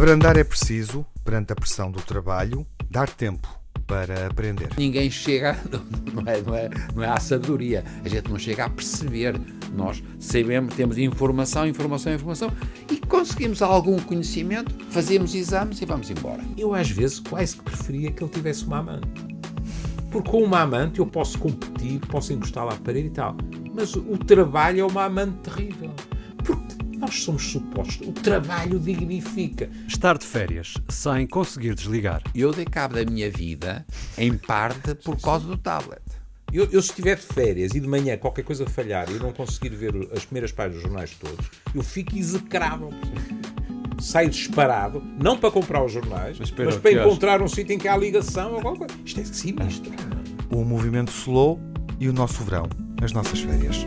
Abrandar é preciso, perante a pressão do trabalho, dar tempo para aprender. Ninguém chega, não é, não, é, não é à sabedoria, a gente não chega a perceber. Nós sabemos, temos informação, informação, informação e conseguimos algum conhecimento, fazemos exames e vamos embora. Eu às vezes quase que preferia que ele tivesse uma amante. Porque com uma amante eu posso competir, posso encostar lá à parede e tal. Mas o trabalho é uma amante terrível. Nós somos supostos. O trabalho dignifica. Estar de férias sem conseguir desligar. Eu dei cabo da minha vida, em parte, por causa do tablet. Eu, eu, se estiver de férias e de manhã qualquer coisa falhar e eu não conseguir ver as primeiras páginas dos jornais todos, eu fico execrável. Saio disparado, não para comprar os jornais, mas, mas para encontrar um sítio em que há ligação ou qualquer coisa. Isto é sinistro. O movimento slow e o nosso verão, as nossas férias.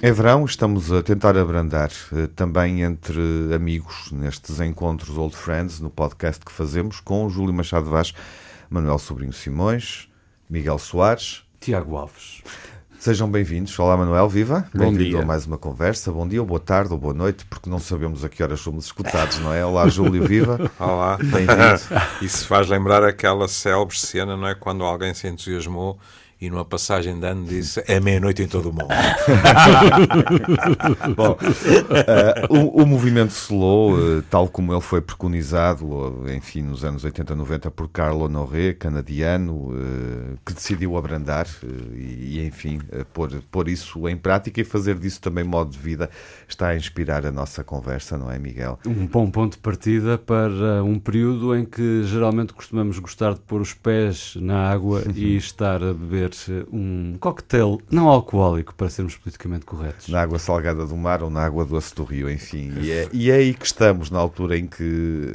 É verão, estamos a tentar abrandar eh, também entre amigos nestes encontros Old Friends, no podcast que fazemos com Júlio Machado Vaz, Manuel Sobrinho Simões, Miguel Soares, Tiago Alves. Sejam bem-vindos. Olá, Manuel, viva. Bem-vindo a mais uma conversa. Bom dia, ou boa tarde, ou boa noite, porque não sabemos a que horas somos escutados, não é? Olá, Júlio, viva. Olá. Bem-vindo. Isso faz lembrar aquela célebre cena, não é? Quando alguém se entusiasmou e numa passagem de ano disse é meia-noite em todo o mundo. Bom, uh, o, o, movimento slow, uh, tal como ele foi preconizado, uh, enfim, nos anos 80, 90, por Carlo Honoré, canadiano, que decidiu abrandar e, e, enfim, pôr, pôr isso em prática e fazer disso também modo de vida, está a inspirar a nossa conversa, não é, Miguel? Um bom ponto de partida para um período em que geralmente costumamos gostar de pôr os pés na água e estar a beber um coquetel não alcoólico, para sermos politicamente corretos. Na água salgada do mar ou na água doce do rio, enfim. E é, e é aí que estamos, na altura em que,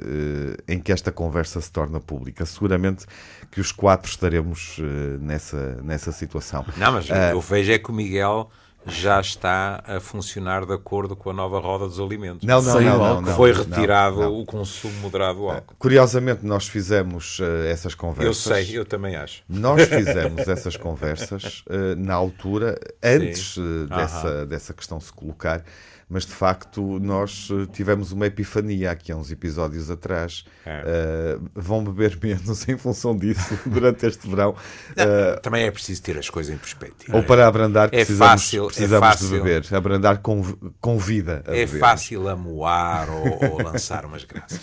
eh, em que esta conversa se torna pública. Seguramente que os quatro estaremos eh, nessa, nessa situação. Não, mas uh, eu vejo é que o Miguel já está a funcionar de acordo com a nova roda dos alimentos. Não, não, não, não, não, Foi retirado não, não. o consumo moderado do álcool. Curiosamente, nós fizemos uh, essas conversas. Eu sei, eu também acho. Nós fizemos essas conversas uh, na altura, antes uh, dessa, dessa questão se colocar mas de facto nós eh, tivemos uma epifania aqui há uns episódios atrás. É. Uh, vão beber menos em função disso durante este verão. Uh, Também é preciso ter as coisas em perspectiva. Ou para abrandar é precisamos, fácil, é precisamos é fácil. de beber. Abrandar com, vida. é beber. fácil amoar ou, ou lançar umas graças.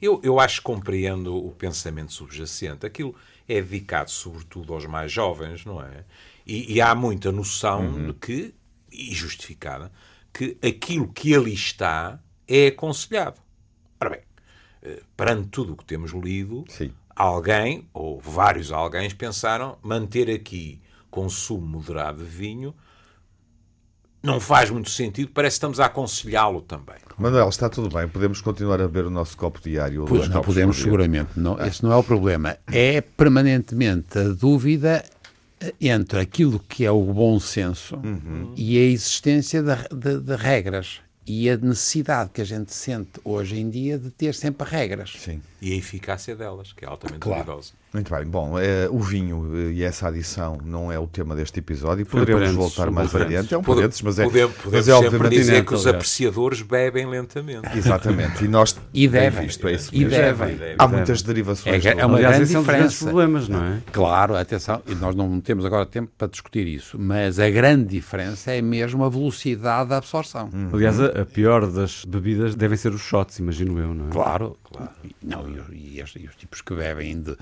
Eu, eu acho que compreendo o pensamento subjacente. Aquilo é dedicado sobretudo aos mais jovens, não é? E, e há muita noção uhum. de que, e justificada, que aquilo que ali está é aconselhado. Ora bem, eh, perante tudo o que temos lido, Sim. alguém, ou vários alguém, pensaram manter aqui consumo moderado de vinho não faz muito sentido, parece que estamos a aconselhá-lo também. Manuel, está tudo bem, podemos continuar a beber o nosso copo diário? Pois não podemos, seguramente. Não, esse não é o problema. É permanentemente a dúvida entre aquilo que é o bom senso uhum. e a existência de, de, de, regras e a necessidade que a gente sente hoje em dia de ter sempre regras. Sim. E a eficácia delas, que é altamente claro. Muito bem. Bom, é, o vinho eh, e essa adição não é o tema deste episódio. Poderemos voltar mais adiante. É um parênteses, mas é, podemos, podemos mas é obviamente dizer que os apreciadores bebem lentamente. Exatamente. E nós e devem. Visto, é isso e devem. Há muitas derivações. É, é uma grande diferença. problemas, não é? Claro, atenção. E nós não temos agora tempo para discutir isso. Mas a grande diferença é mesmo a velocidade da absorção. Uhum. Aliás, a, a, pior das bebidas devem ser os shots, imagino eu, não é? Claro, claro. Não, e, e, e os tipos que bebem de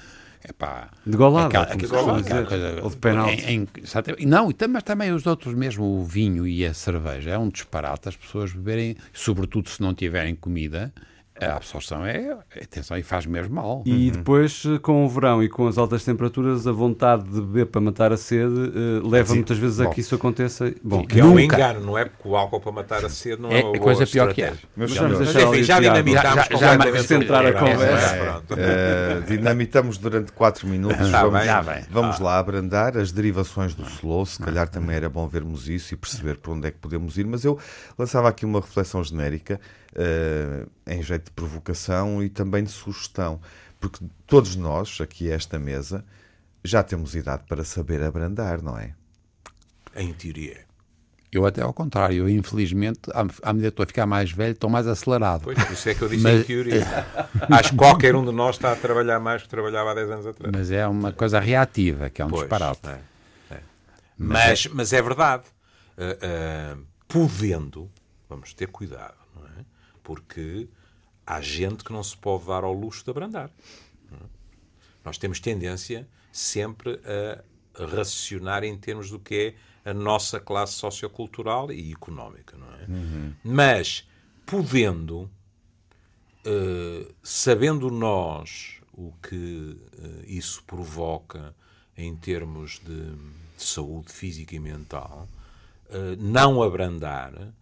Epá, de golada, aquela, aquela, aquela coisa, ou de penalti. não, mas também os outros, mesmo o vinho e a cerveja, é um disparate as pessoas beberem, sobretudo se não tiverem comida, A absorção é, atenção, e faz mesmo mal. E depois, eh, com o verão e com as altas temperaturas, a vontade de beber para matar a sede eh, leva muitas vezes a bom. que isso aconteça. Bom, Que é um Nunca. engano, não é? Porque o álcool para matar a sede não é, É uma a boa coisa pior que é. Mas vamos senhores, Mas deixar enfim, já dinamitámos Já- já- já acrescentar a conversa. É. Eh, dinamitamos durante 4 minutos. Está vamos bem. Já bem. vamos lá abrandar as derivações do slow. Se calhar também era bom vermos isso e perceber para onde é que podemos ir. Mas eu lançava aqui uma reflexão genérica eh, em jeito de provocação e também de sugestão. Porque todos nós, aqui a esta mesa, já temos idade para saber abrandar, não é? Em teoria. Eu até ao contrário, eu infelizmente, à, medida que estou a ficar mais velho, estou mais acelerado. Pois, por isso é que eu disse Mas- em teoria. Acho que qualquer um de nós está a trabalhar mais que trabalhava há 10 anos atrás. Mas é uma coisa reativa, que é um Pois, disparate. é, é. Mas, mas é verdade. Ah, ah, podendo, vamos ter cuidado, não é? Porque há gente que não se pode dar ao luxo de abrandar. Nós temos tendência sempre a racionar em termos do que é a nossa classe sociocultural e económica, não é? Mas, podendo, eh, sabendo nós o que eh, isso provoca em termos de, de saúde física e mental, eh, não abrandar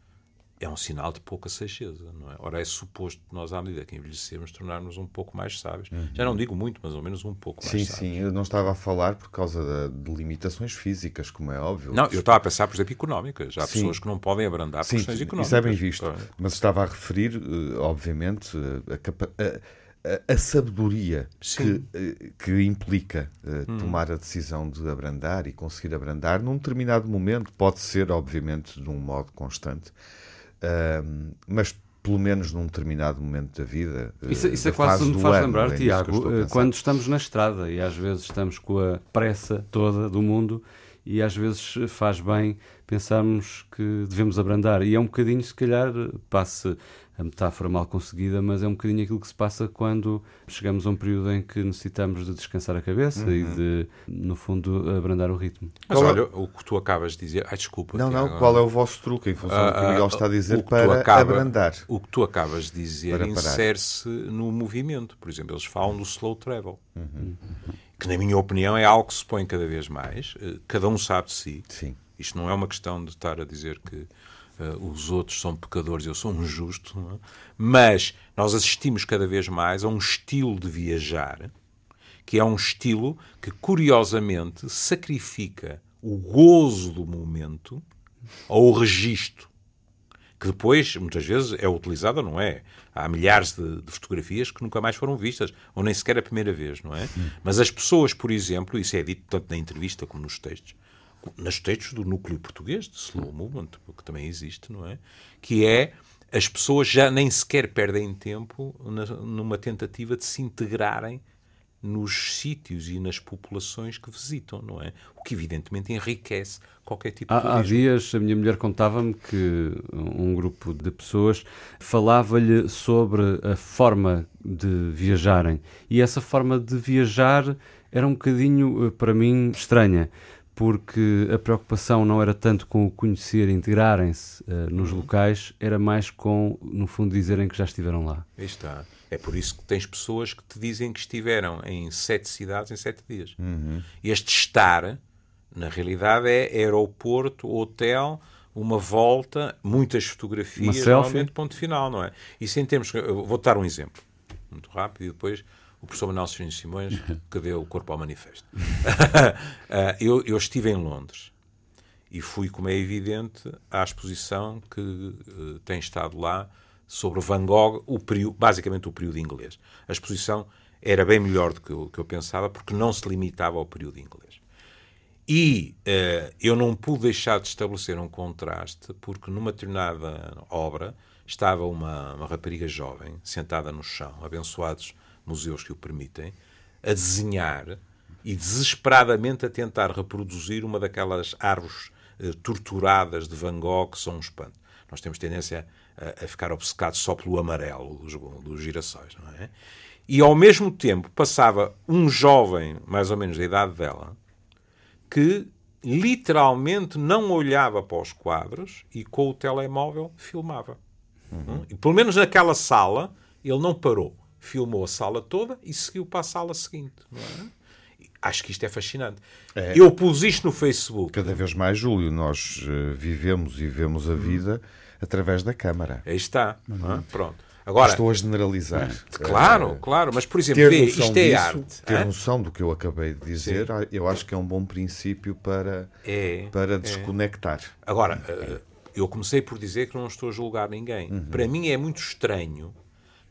é um sinal de pouca sageza, não é? Ora, é suposto que nós, à medida que envelhecemos, tornarmos um pouco mais sábios. Já não digo muito, mas ao menos um pouco mais Sim, sábios. sim. Eu não estava a falar por causa da- de limitações físicas, como é óbvio. Não, eu estava a pensar, por exemplo, económicas. Há Sim. pessoas que não podem abrandar Sim, questões isso económicas. é bem visto. Mas estava a referir, eh, obviamente, eh, a, capa- a- a- sabedoria que, eh, que implica Hum. tomar a decisão de abrandar e conseguir abrandar num determinado momento. Pode ser, obviamente, de um modo constante, mas pelo menos num determinado momento da vida. eh, Isso, isso é da quase fase me faz ano, lembrar, é Tiago, eh, quando estamos na estrada e às vezes estamos com a pressa toda do mundo e às vezes faz bem pensarmos que devemos abrandar. E é um bocadinho, se calhar, passe a metáfora mal conseguida, mas é um bocadinho aquilo que se passa quando chegamos a um período em que necessitamos de descansar a cabeça e Uhum. de, no fundo, abrandar o ritmo. Mas Qual é- olha, o que tu acabas de dizer. Ai, desculpa. Não, não, qual é o vosso truque em função do que o Ah, Miguel está a dizer o que tu para acaba- abrandar? O que tu acabas de dizer insere-se no movimento. Por exemplo, eles falam do slow travel. Uhum. Que, na minha opinião, é algo que se põe cada vez mais. Eh, Cada um sabe de si. Sim. Isto não é uma questão de estar a dizer que eh, os outros são pecadores eu sou um justo. é? Mas nós assistimos cada vez mais a um estilo de viajar que é um estilo que, curiosamente, sacrifica o gozo do momento ao registro que depois, muitas vezes, é utilizada, não é? Há milhares de, de fotografias que nunca mais foram vistas, ou nem sequer a primeira vez, não é? Mas as pessoas, por exemplo, isso é dito tanto na entrevista como nos textos, nos textos do núcleo português, de Slow Movement, que também existe, não é? Que é as pessoas já nem sequer perdem tempo na- numa tentativa de se integrarem nos sítios e nas populações que visitam, não é? O que evidentemente enriquece qualquer tipo de Há, há turismo. dias a minha mulher contava-me que um grupo de pessoas falava-lhe sobre a forma de viajarem. E essa forma de viajar era um bocadinho, eh, para mim, estranha, porque a preocupação não era tanto com o conhecer, integrarem-se eh, nos locais, era mais com, no fundo, dizerem que já estiveram lá. Aí está. É por isso que tens pessoas que te dizem que estiveram em sete cidades em sete dias. Este estar, na realidade, é aeroporto, hotel, uma volta, muitas fotografias, Uma normalmente ponto final, não é? Isso em termos. eu Vou dar um exemplo, muito rápido, e depois o professor Manuel Serino Simões, que deu o corpo ao manifesto. Ah, eu, eu estive em Londres e fui, como é evidente, à exposição que eh, tem estado lá sobre Van Gogh, o período, basicamente o período inglês. A exposição era bem melhor do que eu, que eu pensava, porque não se limitava ao período inglês. E eh, eu não pude deixar de estabelecer um contraste, porque numa determinada obra estava uma, uma rapariga jovem, sentada no chão, abençoados museus que o permitem, a desenhar e desesperadamente a tentar reproduzir uma daquelas árvores eh, torturadas de Van Gogh que são um espanto. Nós temos tendência a, a ficar obcecados só pelo amarelo dos, dos girassóis, não é? E ao mesmo tempo passava um jovem, mais ou menos da idade dela, que literalmente não olhava para os quadros e com o telemóvel filmava. Hum? E pelo menos naquela sala Ele não parou. Filmou a sala toda e seguiu para a sala seguinte. É? Acho que isto é fascinante. É. Eu pus isto no Facebook. Cada vez mais, Júlio, nós uh, vivemos e vemos a vida através da câmara. Aí está. Uhum. Pronto. Agora, Estou a generalizar. Claro, uh, claro, mas por exemplo, vê, isto é disso, arte. Ter noção do que eu acabei de dizer, Sim. eu acho que é um bom princípio para, é, para é. desconectar. É. Agora, uh, eu comecei por dizer que não estou a julgar ninguém. Uhum. Para mim é muito estranho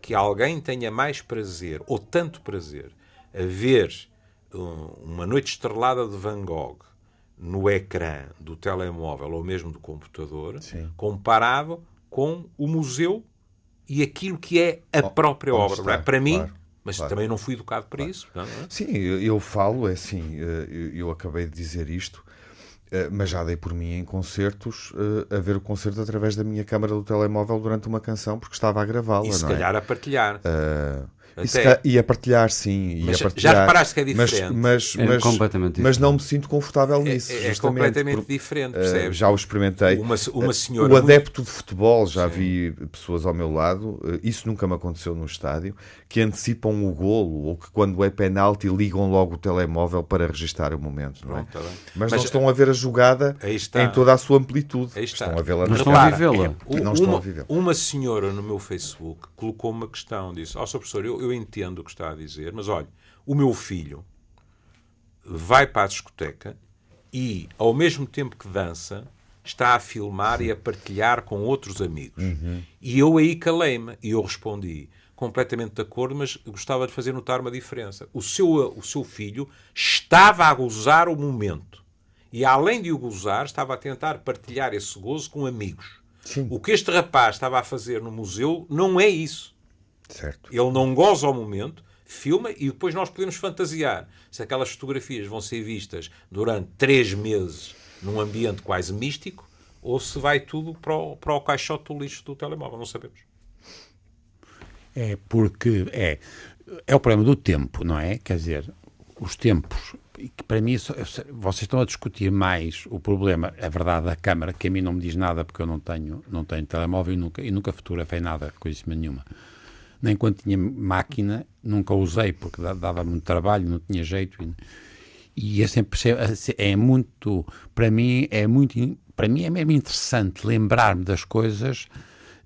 que alguém tenha mais prazer, ou tanto prazer, a ver uma noite estrelada de Van Gogh no ecrã do telemóvel ou mesmo do computador, Sim. comparado com o museu e aquilo que é a própria oh, obra. É? Para mim, mas claro. também não fui educado para claro. isso. Não é? Sim, eu, eu, falo, é assim, eh, eu, acabei de dizer isto, mas já dei por mim em concertos eh, a ver o concerto através da minha câmara do telemóvel durante uma canção porque estava a gravá-la. E se é? calhar a partilhar. Uh, até... E a partilhar, sim. Mas a partilhar, já reparaste que é diferente? Mas, mas, é completamente mas não me sinto confortável é, nisso. É, é completamente por, diferente, eh, percebes? Uh, já o experimentei. Uma, uma senhora o adepto muito... de futebol, já sim. vi pessoas ao meu lado, uh, isso nunca me aconteceu no estádio, que antecipam o golo ou que quando é penalti ligam logo o telemóvel para registar o momento. Não é? Pronto, tá mas, mas, não estão a ver a jogada em toda a sua amplitude. Estão a vê-la Não estão a vivê-la. Não estão a vivê-la. Uma senhora no meu Facebook colocou uma questão, disse, ó oh, professor, eu, eu entendo o que está a dizer, mas olha, o meu filho vai para a discoteca e, ao mesmo tempo que dança, está a filmar e a partilhar com outros amigos. Uhum. E eu aí calei-me e eu respondi completamente de acordo, mas gostava de fazer notar uma diferença. O seu, o seu filho estava a gozar o momento. E além de o gozar, estava a tentar partilhar esse gozo com amigos. Sim. O que este rapaz estava a fazer no museu não é isso. Certo. Ele não goza o momento, filma e depois nós podemos fantasiar se aquelas fotografias vão ser vistas durante três meses num ambiente quase místico ou se vai tudo para o, para o caixote do lixo do telemóvel. Não sabemos. É porque é, é o problema do tempo, não é? Quer dizer, os tempos que para mim vocês estão a discutir mais o problema, a verdade da câmara, que a mim não me diz nada porque eu não tenho, não tenho telemóvel e nunca, e nunca fotografei nada, coisa nenhuma nem quando tinha máquina, nunca usei porque dava muito trabalho, não tinha jeito. E, e é sempre é muito, para mim é muito, para mim é mesmo interessante lembrar-me das coisas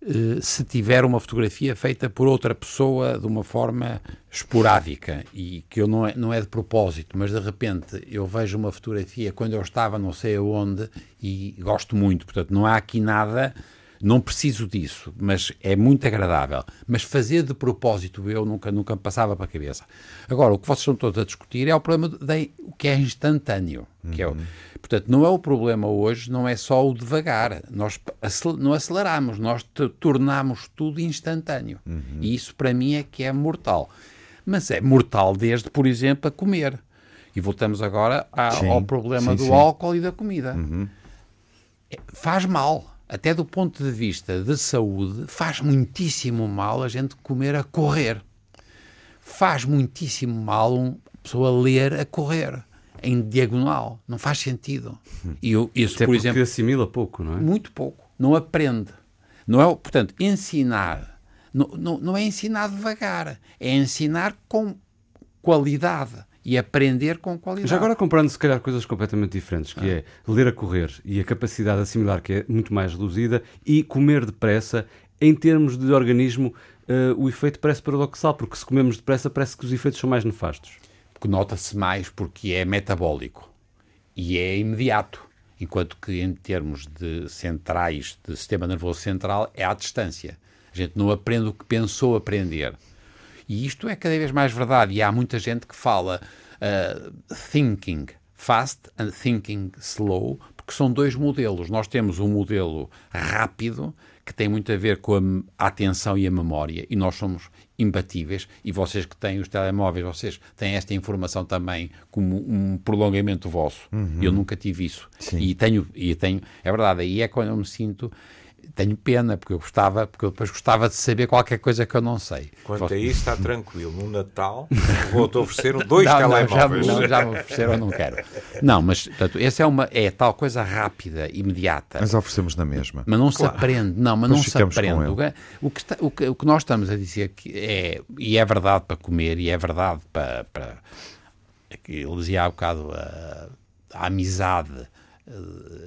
eh, se tiver uma fotografia feita por outra pessoa de uma forma esporádica e que eu não é, não é de propósito, mas de repente eu vejo uma fotografia quando eu estava não sei aonde e gosto muito, portanto não há aqui nada não preciso disso, mas é muito agradável. Mas fazer de propósito eu nunca, nunca me passava para a cabeça. Agora, o que vocês estão todos a discutir é o problema de, o que é instantâneo. Uhum. Que é o, portanto, não é o problema hoje, não é só o devagar. Nós não aceleramos, nós tornamos tudo instantâneo. Uhum. E isso para mim é que é mortal. Mas é mortal desde, por exemplo, a comer. E voltamos agora ao problema sim, do sim. álcool e da comida. Uhum. É, faz mal até do ponto de vista de saúde, faz muitíssimo mal a gente comer a correr. Faz muitíssimo mal uma pessoa ler a correr em diagonal. Não faz sentido. E eu, isso, Até por exemplo, assimila pouco, não é? Muito pouco. Não aprende. Não é, portanto, ensinar não, não, não é ensinar devagar, é ensinar com qualidade e aprender com qualidade. Já agora comparando se calhar coisas completamente diferentes, que ah. é ler a correr e a capacidade de assimilar que é muito mais reduzida e comer depressa, em termos de organismo, uh, o efeito parece paradoxal, porque se comemos depressa parece que os efeitos são mais nefastos. Porque nota-se mais porque é metabólico e é imediato. Enquanto que em termos de centrais, de sistema nervoso central, é à distância. A gente não aprende o que pensou aprender. E isto é cada vez mais verdade. E há muita gente que fala uh, thinking fast and thinking slow, porque são dois modelos. Nós temos um modelo rápido, que tem muito a ver com a atenção e a memória, e nós somos imbatíveis, e vocês que têm os telemóveis, vocês têm esta informação também como um prolongamento vosso. Uhum. Eu nunca tive isso. Sim. E tenho, e tenho, é verdade, aí é quando eu me sinto tenho pena, porque eu gostava, porque eu depois gostava de saber qualquer coisa que eu não sei. Quanto a isso, está tranquilo. No Natal, vou-te oferecer dois não, telemóveis. Não, já, não, já me ofereceram, não quero. Não, mas portanto, essa é, uma, é tal coisa rápida, imediata. Mas oferecemos na mesma. Mas não claro. se aprende, não, mas Depois não se aprende. O que, está, o, que, o que nós estamos a dizer que é, e é verdade para comer, e é verdade para. para ele dizia há bocado a, a amizade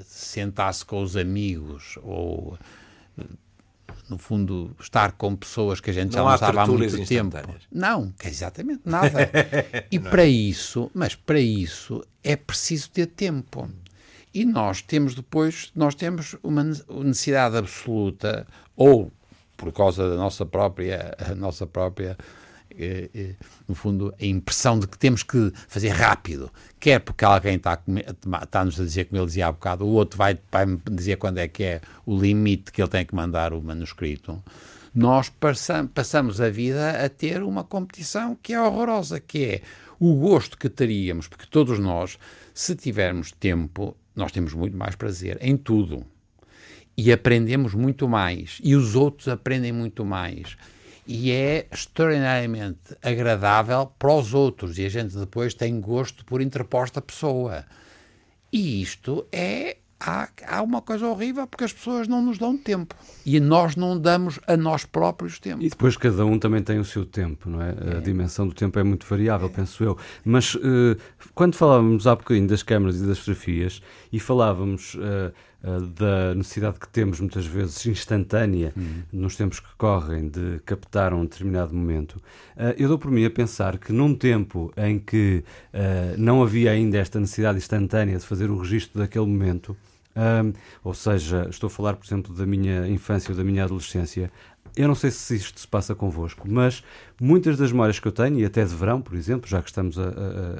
sentar-se com os amigos ou no fundo estar com pessoas que a gente não já não estava há muito tempo. Não, exatamente nada. E não. para isso, mas para isso é preciso ter tempo. E nós temos depois, nós temos uma necessidade absoluta ou por causa da nossa própria, nossa própria é, é, no fundo, a impressão de que temos que fazer rápido, quer porque alguém está a, está -nos a dizer, como ele dizia há bocado, o outro vai, vai dizer quando é que é o limite que ele tem que mandar o manuscrito, nós passam, passamos a vida a ter uma competição que é horrorosa, que é o gosto que teríamos, porque todos nós, se tivermos tempo, nós temos muito mais prazer em tudo. E aprendemos muito mais. E os outros aprendem muito mais e é extraordinariamente agradável para os outros e a gente depois tem gosto por interposta pessoa. E isto é há, há uma coisa horrível porque as pessoas não nos dão tempo e nós não damos a nós próprios tempo. E depois cada um também tem o seu tempo, não é? é. A dimensão do tempo é muito variável, é. penso eu. Mas uh, quando falávamos há bocadinho das câmaras e das fotografias e falávamos. Uh, da necessidade que temos muitas vezes instantânea uhum. nos tempos que correm de captar um determinado momento. Uh, eu dou por mim a pensar que num tempo em que uh, não havia ainda esta necessidade instantânea de fazer o registro daquele momento, ou seja, estou a falar, por exemplo, da minha infância ou da minha adolescência, eu não sei se isto se passa convosco, mas muitas das memórias que eu tenho, e até de verão, por exemplo, já que estamos a,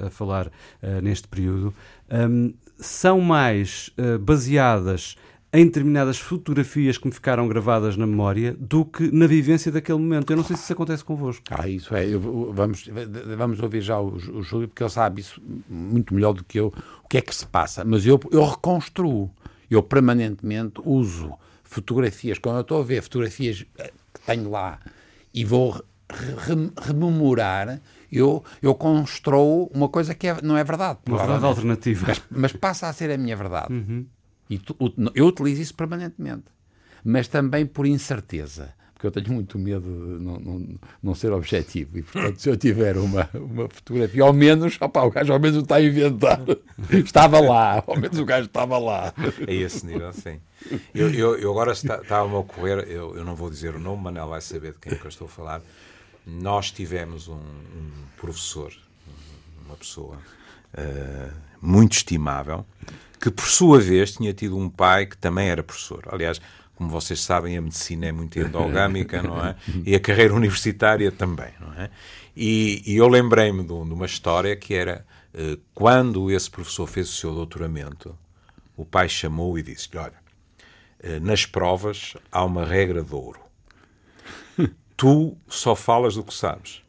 a, a falar uh, neste período, um, são mais uh, baseadas em determinadas fotografias que me ficaram gravadas na memória do que na vivência daquele momento. Eu não sei se isso acontece convosco. Ah, isso é. Eu, vamos, vamos ouvir já o, o Júlio, porque ele sabe isso muito melhor do que eu, o que é que se passa. Mas eu, eu reconstruo. Eu permanentemente uso fotografias. Quando eu estou a ver fotografias eh, que tenho lá e vou rememorar, eu, eu construo uma coisa que é, não é verdade. Uma verdade alternativa. Mas, mas, passa a ser a minha verdade. Uhum. E tu, eu utilizo isso permanentemente. Mas também por incerteza. Porque eu tenho muito medo de não, não, não ser objetivo. E, portanto, se eu tiver uma, uma fotografia, ao menos, opa, o gajo ao menos está a inventar. Estava lá, ao menos o gajo estava lá. É esse nível, sim. Eu, eu, eu agora estava-me a ocorrer, eu, eu não vou dizer o nome, Manel vai saber de quem é que eu estou a falar nós tivemos um, um professor, uma pessoa uh, muito estimável, que por sua vez tinha tido um pai que também era professor. Aliás, como vocês sabem, a medicina é muito endogâmica, não é? E a carreira universitária também, não é? E, e eu lembrei-me de, de, uma história que era uh, quando esse professor fez o seu doutoramento, o pai chamou e disse: Olha, uh, nas provas há uma regra de ouro tu só falas do que sabes.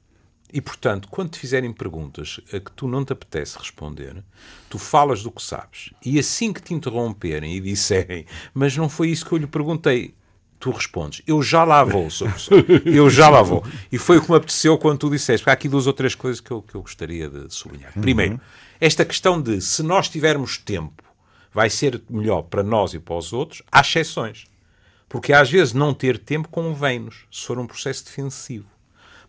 E, portanto, quando te fizerem perguntas a que tu não te apetece responder, tu falas do que sabes. E assim que te interromperem e disserem, mas não foi isso que eu lhe perguntei, tu respondes, eu já lá vou, eu já lá vou. E foi o que me apeteceu quando tu disseste, porque há aqui duas ou três coisas que eu, que eu gostaria de sublinhar. Uhum. Primeiro, esta questão de se nós tivermos tempo, vai ser melhor para nós e para os outros, há exceções. Porque às vezes não ter tempo convém-nos, se for um processo defensivo.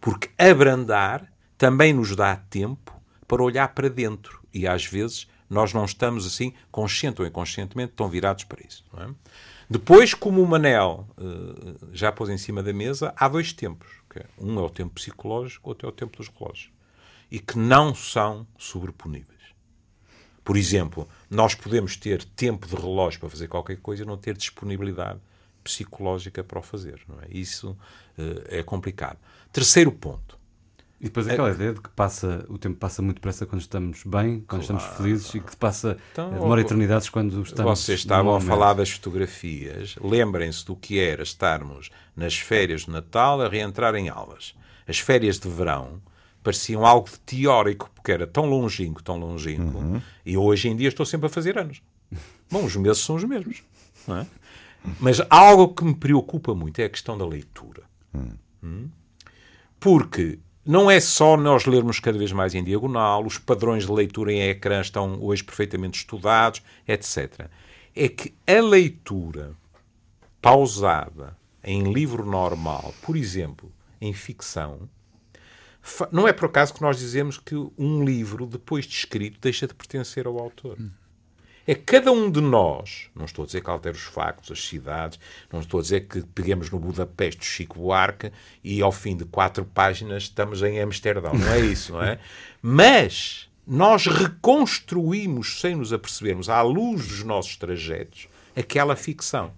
Porque abrandar também nos dá tempo para olhar para dentro. E às vezes nós não estamos assim, consciente ou inconscientemente, tão virados para isso. É? Depois, como o Manel uh, já pôs em cima da mesa, há dois tempos. É, um é o tempo psicológico, outro é o tempo dos relógios. E que não são sobreponíveis. Por exemplo, nós podemos ter tempo de relógio para fazer qualquer coisa e não ter disponibilidade psicológica para o fazer. Não é? Isso uh, é complicado. Terceiro ponto. E depois aquela é, ideia de que passa, o tempo passa muito depressa quando estamos bem, quando claro, estamos felizes e que passa, então, demora eternidades quando estamos. Vocês estavam a falar das fotografias. Lembrem-se do que era estarmos nas férias de Natal a reentrar em aulas. As férias de verão pareciam algo teórico, porque era tão longínquo, tão longínquo, uhum. e hoje em dia estou sempre a fazer anos. Bom, os meses são os mesmos. Não é? Mas algo que me preocupa muito é a questão da leitura. Hum? Porque não é só nós lermos cada vez mais em diagonal, os padrões de leitura em ecrã estão hoje perfeitamente estudados, etc. É que a leitura pausada em livro normal, por exemplo, em ficção, não é por acaso que nós dizemos que um livro, depois de escrito, deixa de pertencer ao autor. É cada um de nós, não estou a dizer que altere os factos, as cidades, não estou a dizer que peguemos no Budapeste do Chico Buarque e ao fim de quatro páginas estamos em Amsterdão. Não é isso, não é? Mas nós reconstruímos, sem nos apercebermos, à luz dos nossos trajetos, aquela ficção.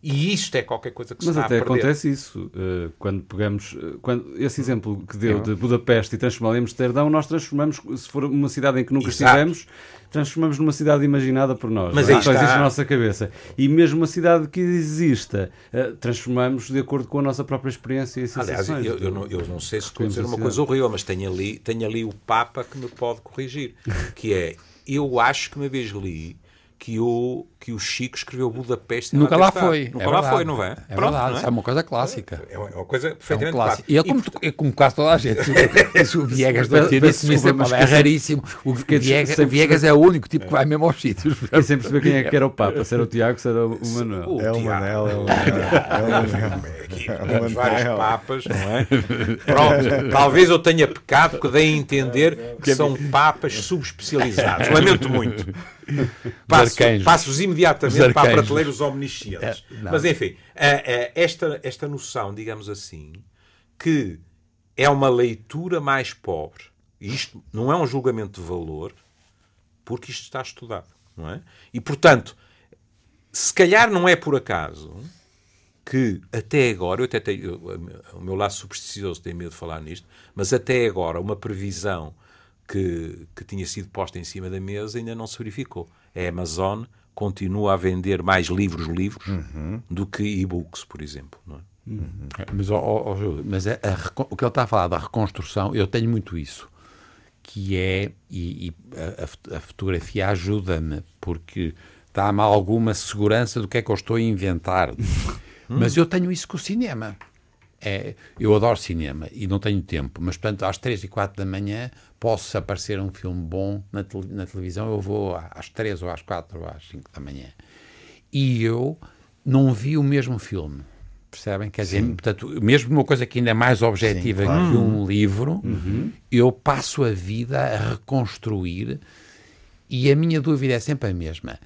E isto é qualquer coisa que se Mas está até acontece isso. eh, quando pegamos. eh, quando, esse exemplo que deu de Budapeste e transformá-lo em Amsterdão, nós transformamos, se for uma cidade em que nunca Exato. estivemos, transformamos numa cidade imaginada por nós. Mas não é? Só existe na nossa cabeça. E mesmo uma cidade que exista, eh, transformamos de acordo com a nossa própria experiência e Aliás, sensações. eu, eu não, eu não sei se estou a dizer uma coisa horrível, mas tenho ali, tenho ali o Papa que me pode corrigir. Que é, eu acho que uma vez li que o, que o Chico escreveu Budapeste e Nunca lá foi. Nunca é lá verdade. foi, não é? É Pronto, verdade, não isso é uma coisa clássica. É uma é uma coisa É um perfeitamente clássica. E é como, tu- é como quase toda a gente. O Viegas desculpa, mas é raríssimo. O Viegas, Viegas é o único tipo que vai mesmo aos sítios. Fiquei sem perceber quem é que era o Papa, se era o Tiago, se era o Manuel. O É o. Manel, é o. É. Aqui É temos vários papas, não é? Pronto, talvez eu tenha pecado porque dei a entender que são papas subespecializados. Lamento muito. Passo- arcanjos. Passo-vos imediatamente para a prateleira os omniscientes. É. Mas enfim, a- a- esta, esta noção, digamos assim, que é uma leitura mais pobre, isto não é um julgamento de valor, porque isto está estudado, não é? E portanto, se calhar não é por acaso que até agora, eu até tenho, eu- o meu lado supersticioso tem medo de falar nisto, mas até agora uma previsão que, que tinha sido posta em cima da mesa ainda não se verificou. A Amazon continua a vender mais livros-livros do que e-books, por exemplo. Não é? Mas, ó, ó, ó, Júlio, mas a- a reco- o que ele está a falar da reconstrução, eu tenho muito isso. Que é, e, e a- a, fot- a fotografia ajuda-me, porque dá-me alguma segurança do que é que eu estou a inventar. Mas eu tenho isso com o cinema. É, eu adoro cinema e não tenho tempo, mas portanto às 3 e 4 da manhã posso aparecer um filme bom na, tele- na televisão, eu vou às 3 ou às 4 ou às 5 da manhã. E eu não vi o mesmo filme. Percebem? Quer dizer, portanto, mesmo uma coisa que ainda é mais objetiva que um livro, eu passo a vida a reconstruir e a minha dúvida é sempre a mesma.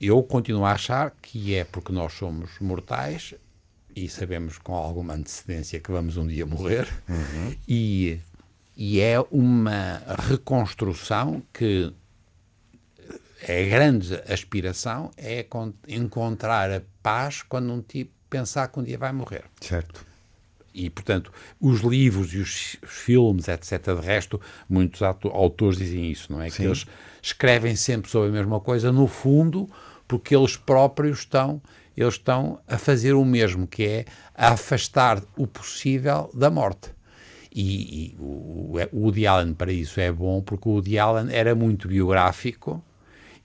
Eu continuo a achar que é porque nós somos mortais e sabemos com alguma antecedência que vamos um dia morrer e, e é uma reconstrução que é a grande aspiração é con- encontrar a paz quando um tipo pensar que um dia vai morrer. Certo. E, portanto, os livros e os filmes, etc., de resto, muitos autores dizem isso, não é? Que eles escrevem sempre sobre a mesma coisa, no fundo, porque eles próprios estão, eles estão a fazer o mesmo, que é a afastar o possível da morte. E, e o, o Woody Allen para isso é bom, porque o Woody Allen era muito biográfico,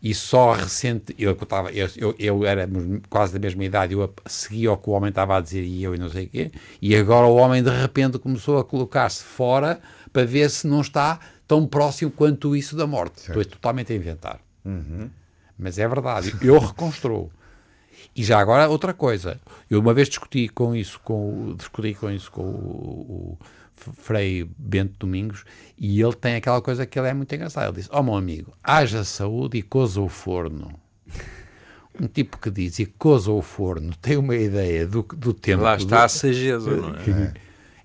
e só recente, eu, estava, eu, eu, eu era quase da mesma idade, eu seguia o que o homem estava a dizer e eu e não sei o quê, e agora o homem de repente começou a colocar-se fora para ver se não está tão próximo quanto isso da morte. Estou totalmente a inventar. Mas é verdade, eu reconstruo. E já agora outra coisa, eu uma vez discuti com isso com discuti com isso com o, o Frei Bento Domingos e ele tem aquela coisa que ele é muito engraçado. Ele disse: Ó meu amigo, haja saúde e coza o forno. Um tipo que diz e coza o forno tem uma ideia do, do tempo. Lá está a do, sageza, não é?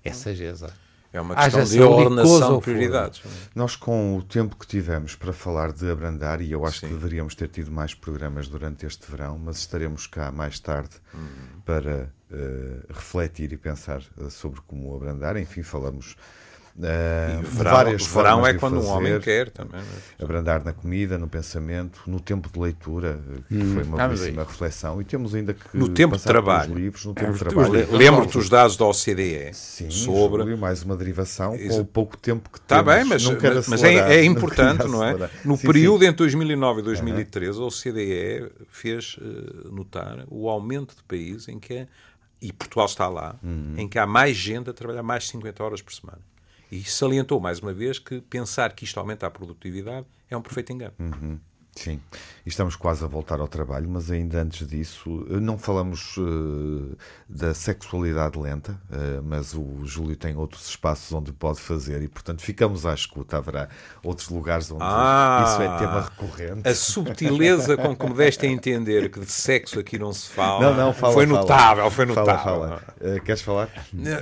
é sageza. É uma questão de ordenação de prioridades. Nós, com o tempo que tivemos para falar de abrandar, e eu acho Sim. que deveríamos ter tido mais programas durante este verão, mas estaremos cá mais tarde Uhum. para eh, refletir e pensar eh, sobre como abrandar. Enfim, falamos Uh, verão, várias verão é de quando fazer, um homem quer também. é? Abrandar na comida, no pensamento, no tempo de leitura, que foi uma Ah, belíssima reflexão. E temos ainda que No tempo de trabalho. livros, no tempo de virtude. trabalho. Le- Lembro-te os dados da OCDE Sim, sobre. Mais uma derivação com o pouco tempo que Está bem, mas, Não quero mas é, é não importante, quero não é? No Sim, período sim. entre 2009 e 2013, a OCDE fez eh, notar o aumento de países em que, é- e Portugal está lá, Uhum. em que há mais gente a trabalhar mais de 50 horas por semana. E salientou mais uma vez que pensar que isto aumenta a produtividade é um perfeito engano. Uhum. Sim, e estamos quase a voltar ao trabalho, mas ainda antes disso, eh, não falamos eh, da sexualidade lenta, eh, mas o Júlio tem outros espaços onde pode fazer e, portanto, ficamos à escuta. Haverá outros lugares onde Ah! isso é tema recorrente. A subtileza com que me deste a entender que de sexo aqui não se fala Não, não, fala, foi fala. notável, foi Fala, notável. fala. Eh, queres falar?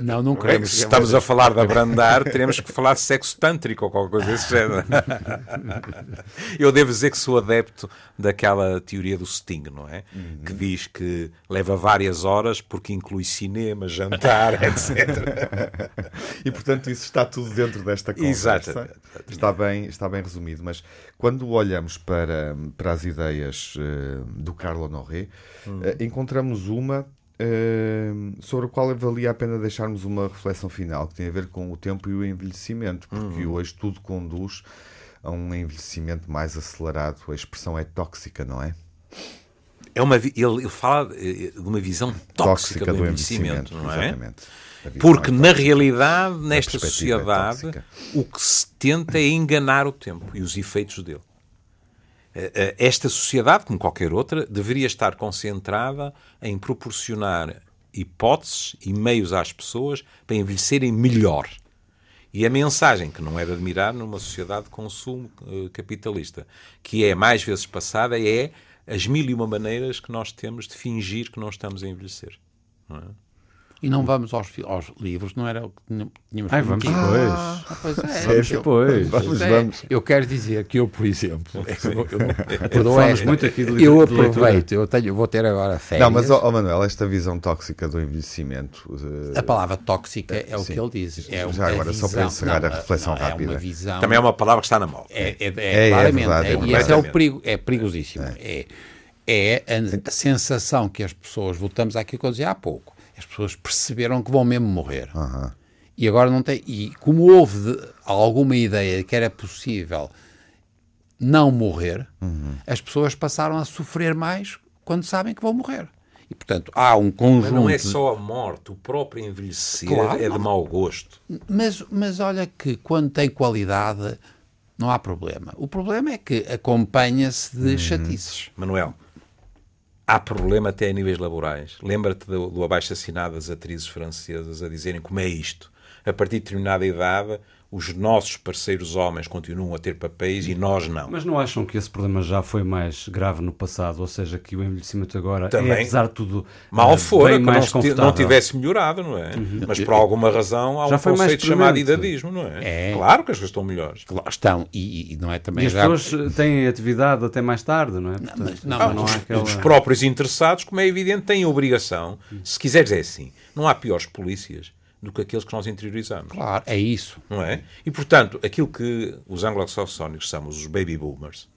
Não, não queremos. se estamos a falar de abrandar, teremos que falar de sexo tântrico ou qualquer coisa desse género. Eu devo dizer que sou adepto daquela teoria do Sting, não é? Que diz que leva várias horas porque inclui cinema, jantar, etc. E portanto isso está tudo dentro desta conversa. Exatamente. Está bem, está bem resumido, mas quando olhamos para, para as ideias eh, do Carlo Honoré, eh, encontramos uma eh, sobre a qual valia a pena deixarmos uma reflexão final, que tem a ver com o tempo e o envelhecimento, porque hoje tudo conduz a um envelhecimento mais acelerado. A expressão é tóxica, não é? É uma, ele, ele fala eh, de uma visão tóxica, do, envelhecimento, não é? Exatamente. Porque, é na tóxica. realidade, nesta é sociedade, tóxica. o que se tenta é enganar o tempo e os efeitos dele. Eh, eh, Esta sociedade, como qualquer outra, deveria estar concentrada em proporcionar hipóteses e meios às pessoas para envelhecerem melhor. E a mensagem que não é de admirar numa sociedade de consumo eh, capitalista, que é mais vezes passada, é as mil e uma maneiras que nós temos de fingir que não estamos a envelhecer. não é? E não vamos aos, aos livros, não era o que tínhamos Ai, vamos depois. Ah, pois é. Sério? Eu- Depois. Vamos, é, vamos. Eu quero dizer que eu, por exemplo, eu, eu, eu, esta, muito aqui de eu aproveito, eu tenho, vou ter agora férias. Não, mas, ó, ó, Manuel, esta visão tóxica do envelhecimento. eh, A palavra tóxica é o Sim. que ele diz. É Já uma agora, só para visão- encerrar não, a reflexão não, rápida. É visão. Também é uma palavra que está na moda. É, é, é, É, é claramente. verdade, é é, e esse é o perigo, é perigosíssimo. É, é a, a sensação que as pessoas, voltamos àquilo que eu dizia há pouco, as pessoas perceberam que vão mesmo morrer. aham. E agora não tem. E como houve de- alguma ideia de que era possível não morrer, Uhum. as pessoas passaram a sofrer mais quando sabem que vão morrer. E portanto há um conjunto. Mas não é só a morte, o próprio envelhecer Claro, é de não. mau gosto. Mas, mas olha que quando tem qualidade não há problema. O problema é que acompanha-se Uhum. de chatices. Manuel, há problema até a níveis laborais. Lembra-te do, do abaixo-assinado das atrizes francesas a dizerem como é isto. A partir de determinada idade, os nossos parceiros homens continuam a ter papéis e nós não. Mas não acham que esse problema já foi mais grave no passado? Ou seja, que o envelhecimento agora Também. é, apesar de tudo, Mal eh, fora bem que mais não, não tivesse melhorado, não é? Mas por alguma razão há Já um foi mais conceito chamado idadismo, não é? É. Claro que as coisas estão melhores. Lá estão, e, e não é também E as já- pessoas eh, têm atividade até mais tarde, não é? Portanto, mas- não, mas não os- há aquela... Os próprios interessados, como é evidente, têm a obrigação. Se quiseres, é assim. Não há piores polícias do que aqueles que nós interiorizamos. Claro, é isso. não é? E, portanto, aquilo que os anglo-saxónicos chamamos os baby boomers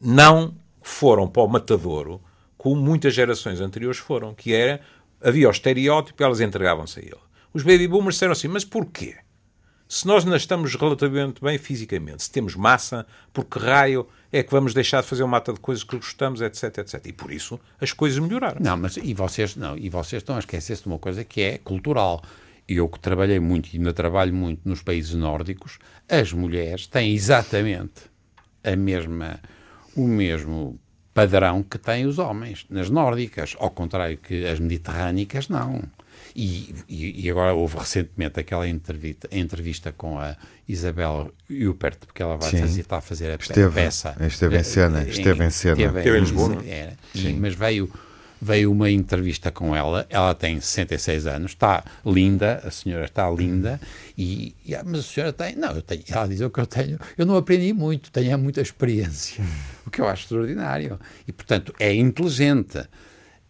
não foram para o matadouro como muitas gerações anteriores foram, que era, havia o estereótipo e elas entregavam-se a ele. Os baby boomers disseram assim, mas porquê? Se nós ainda estamos relativamente bem fisicamente, se temos massa, por que raio é que vamos deixar de fazer uma mata de coisas que gostamos, etc, etc. E por isso as coisas melhoraram. Não, mas e vocês não, e vocês estão a esquecer-se de uma coisa que é cultural. Eu que trabalhei muito e ainda trabalho muito nos países nórdicos, as mulheres têm exatamente a mesma o mesmo padrão que têm os homens nas nórdicas, ao contrário que as mediterrânicas não. E, e, e agora houve recentemente aquela entrevista, entrevista com a Isabel Huppert, porque ela vai Sim. fazer, está a fazer a Esteve- peça. esteve em cena, esteve em cena. Esteve em Lisboa, Era. E- mas veio, veio uma entrevista com ela, ela tem 66 anos, está linda, a senhora está linda, e, e ah, mas a senhora tem, não, eu tenho, ela diz o que eu tenho, eu não aprendi muito, tenho é muita experiência, o que eu acho extraordinário. E, portanto, é inteligente.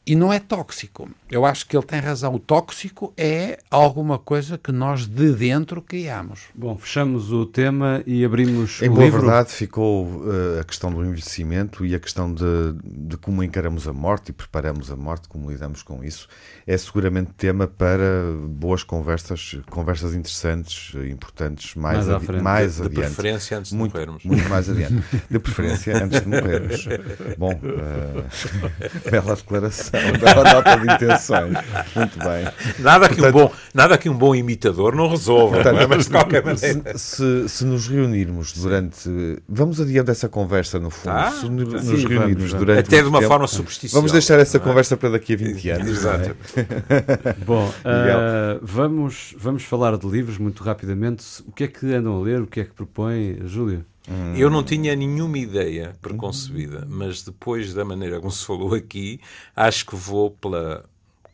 E não é tóxico. Eu acho que ele tem razão. O tóxico é alguma coisa que nós de dentro criamos. Bom, fechamos o tema e abrimos em o boa livro. verdade ficou uh, a questão do envelhecimento e a questão de, de, como encaramos a morte e preparamos a morte, como lidamos com isso. É seguramente tema para boas conversas, conversas interessantes, importantes, mais, mais, adi frente. mais de, adiante. De preferência antes de muito, morrermos. Muito mais adiante. De preferência antes de morrermos. Bom, uh, bela declaração, bela nota de intenções. Muito bem. Nada, Portanto, que um bom, nada que um bom imitador não resolva, Portanto, não é? mas de qualquer maneira. Se, se, nos reunirmos durante. Vamos adiante essa conversa, no fundo. Ah, se nos, sim, nos reunirmos durante. Até de uma tempo, forma supersticiosa. Vamos deixar essa é? conversa para daqui a 20 anos. Exato. É? Bom, uh, vamos, vamos falar de livros muito rapidamente. O que é que andam a ler? O que é que propõe, Júlio? Hum. Eu não tinha nenhuma ideia preconcebida, mas depois da maneira como se falou aqui, acho que vou pela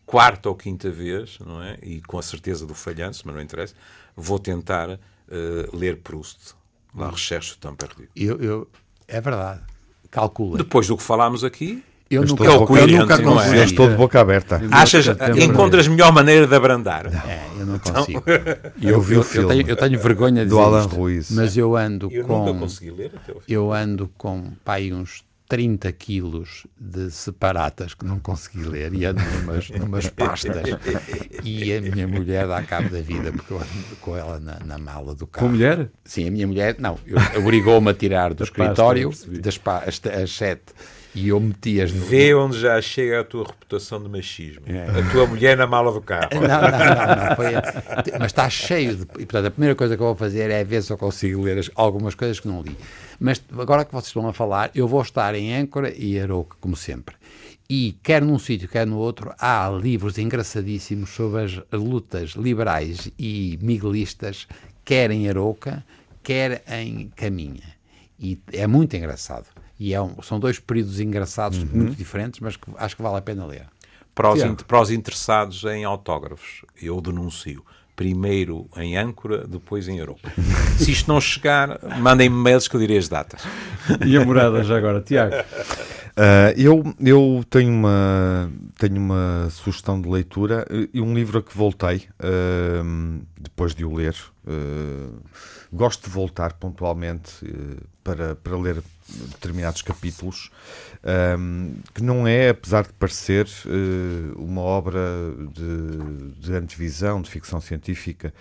quarta ou quinta vez, não é? E com a certeza do falhanço, mas não interessa, vou tentar uh, ler Proust, La Recherche du Temps Perdu. Eu, eu, é verdade. Calcula. Depois do que falámos aqui, eu, nunca, eu, boca, eu nunca não consegui. é? Eu estou de boca aberta. Achas, encontras melhor maneira de abrandar? É, eu não consigo. Então, eu, vi o filme eu, tenho, eu tenho vergonha de do dizer Alan isto, Ruiz. mas eu ando eu com nunca consegui ler até o fim. eu ando com pai uns 30 quilos de separatas que não consegui ler e ando numas, numas pastas e a minha mulher dá cabo da vida porque eu ando com ela na, na mala do carro. Com mulher? Sim, a minha mulher, não, obrigou-me a tirar do Da escritório pasta, das pa, as, as sete e eu meti-as no... Vê onde já chega a tua reputação de machismo. É. A tua mulher na mala do carro. Não, não, não, não foi, mas está cheio de. E, portanto, a primeira coisa que eu vou fazer é ver se eu consigo ler as- algumas coisas que não li. Mas agora que vocês estão a falar, eu vou estar em Âncora e Aroca, como sempre. E quer num sítio, quer no outro, há livros engraçadíssimos sobre as lutas liberais e miguelistas, quer em Aroca, quer em Caminha. E é muito engraçado. E é um- são dois períodos engraçados, muito diferentes, mas que acho que vale a pena ler. Para os, in- para os interessados em autógrafos, eu denuncio. Primeiro em Âncora, depois em Europa. Se isto não chegar, mandem-me mails que eu direi as datas. E a morada já agora, Tiago? Ah, eu eu tenho, uma, tenho uma sugestão de leitura e um livro a que voltei ah, depois de o ler. Ah, gosto de voltar pontualmente para, para ler determinados capítulos, ah, que não é, apesar de parecer, eh, uma obra de, de antevisão, de ficção científica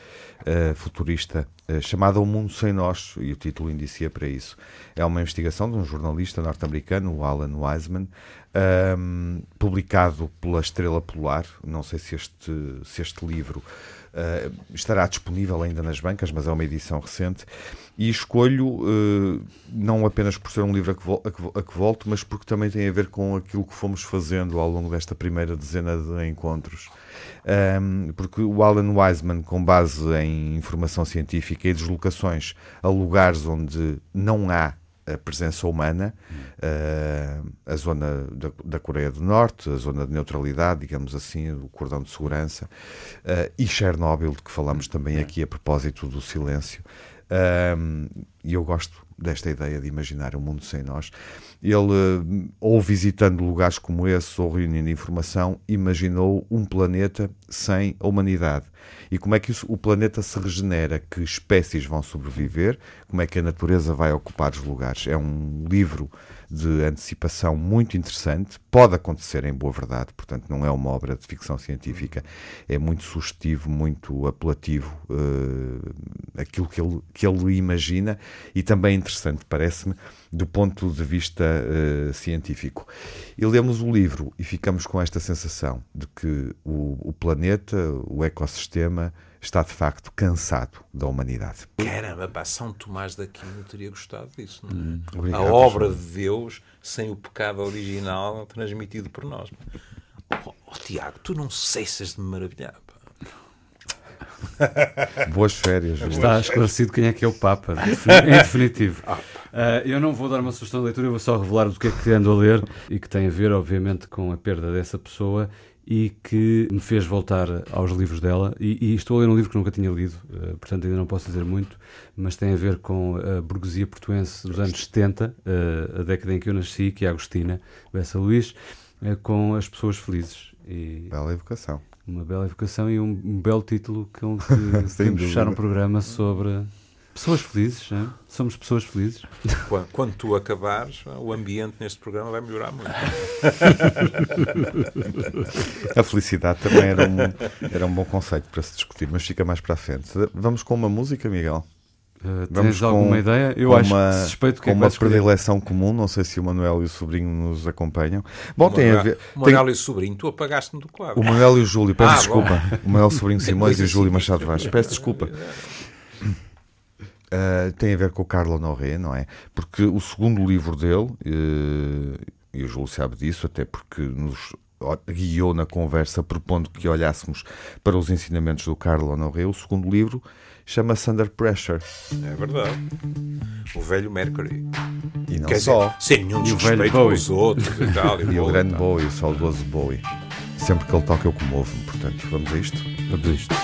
eh, futurista, eh, chamada O Mundo Sem Nós, e o título indicia para isso. É uma investigação de um jornalista norte-americano, Alan Wiseman, ahm, publicado pela Estrela Polar. Não sei se este, se este livro ah, estará disponível ainda nas bancas, mas é uma edição recente. E escolho, eh, não apenas por ser um livro a que, a que a que volto, mas porque também tem a ver com aquilo que fomos fazendo ao longo desta primeira dezena de encontros. Um, porque o Alan Wiseman, com base em informação científica e deslocações a lugares onde não há a presença humana, uh, a zona da, da Coreia do Norte, a zona de neutralidade, digamos assim, o cordão de segurança, uh, e Chernobyl, de que falamos também aqui a propósito do silêncio. Um, e eu gosto desta ideia de imaginar um mundo sem nós. Ele, eh, ou visitando lugares como esse, ou reunindo informação, imaginou um planeta sem a humanidade. E como é que isso- o planeta se regenera? Que espécies vão sobreviver? Como é que a natureza vai ocupar os lugares? É um livro de antecipação muito interessante. Pode acontecer em boa verdade, portanto, não é uma obra de ficção científica. É muito sugestivo, muito apelativo eh, aquilo que ele, que ele imagina e também interessante, parece-me, do ponto de vista eh, científico. E lemos o livro e ficamos com esta sensação de que o, o planeta, o ecossistema, está de facto cansado da humanidade. Caramba, pá, São Tomás da Aquino teria gostado disso. Não é? Obrigado, a obra João. de Deus sem o pecado original transmitido por nós. Oh, oh, Tiago, tu não cessas de me maravilhar. pá. Boas férias. João. Está esclarecido quem é que é o Papa, em definitivo. Ah, eu não vou dar uma sugestão de leitura, eu vou só revelar o que é que ando a ler e que tem a ver, obviamente, com a perda dessa pessoa e que me fez voltar aos livros dela. E, e estou a ler um livro que nunca tinha lido, ah, portanto ainda não posso dizer muito, mas tem a ver com a burguesia portuense dos anos 70, ah, a década em que eu nasci, que é a Agostina Bessa Luís. é com as pessoas felizes. E Bela evocação. uma bela evocação e um, belo título com que podemos fechar um programa sobre pessoas felizes. não é? Somos pessoas felizes. Quando, quando tu acabares, o ambiente neste programa vai melhorar muito. A felicidade também era um, era um bom conceito para se discutir, mas fica mais para a frente. Vamos com uma música, Miguel? Uh, Vamos tens alguma com- ideia? Eu com acho uma, que suspeito que com é que uma predileção comum, não sei se o Manuel e o sobrinho nos acompanham. Bom, O tem a Manuel- ver. o tem- Manuel e o sobrinho, tu apagaste-me do quadro. O Manuel e o Júlio, peço Ah, desculpa. O Manuel Sobrinho Simões e o Júlio. Machado Vaz. Peço desculpa. Uh, tem a ver com o Carlo Honoré, não é? Porque o segundo livro dele, uh, e o Júlio sabe disso, até porque nos o- guiou na conversa propondo que olhássemos para os ensinamentos do Carlo Honoré, o segundo livro chama-se Under Pressure. É verdade. O velho Mercury. E não Quer só. dizer, sem nenhum E o desrespeito pelos outros e tal. E o Bowie, grande. Bowie, o saudoso Bowie. Sempre que ele toca eu comovo-me, portanto, vamos a isto? Tudo isto.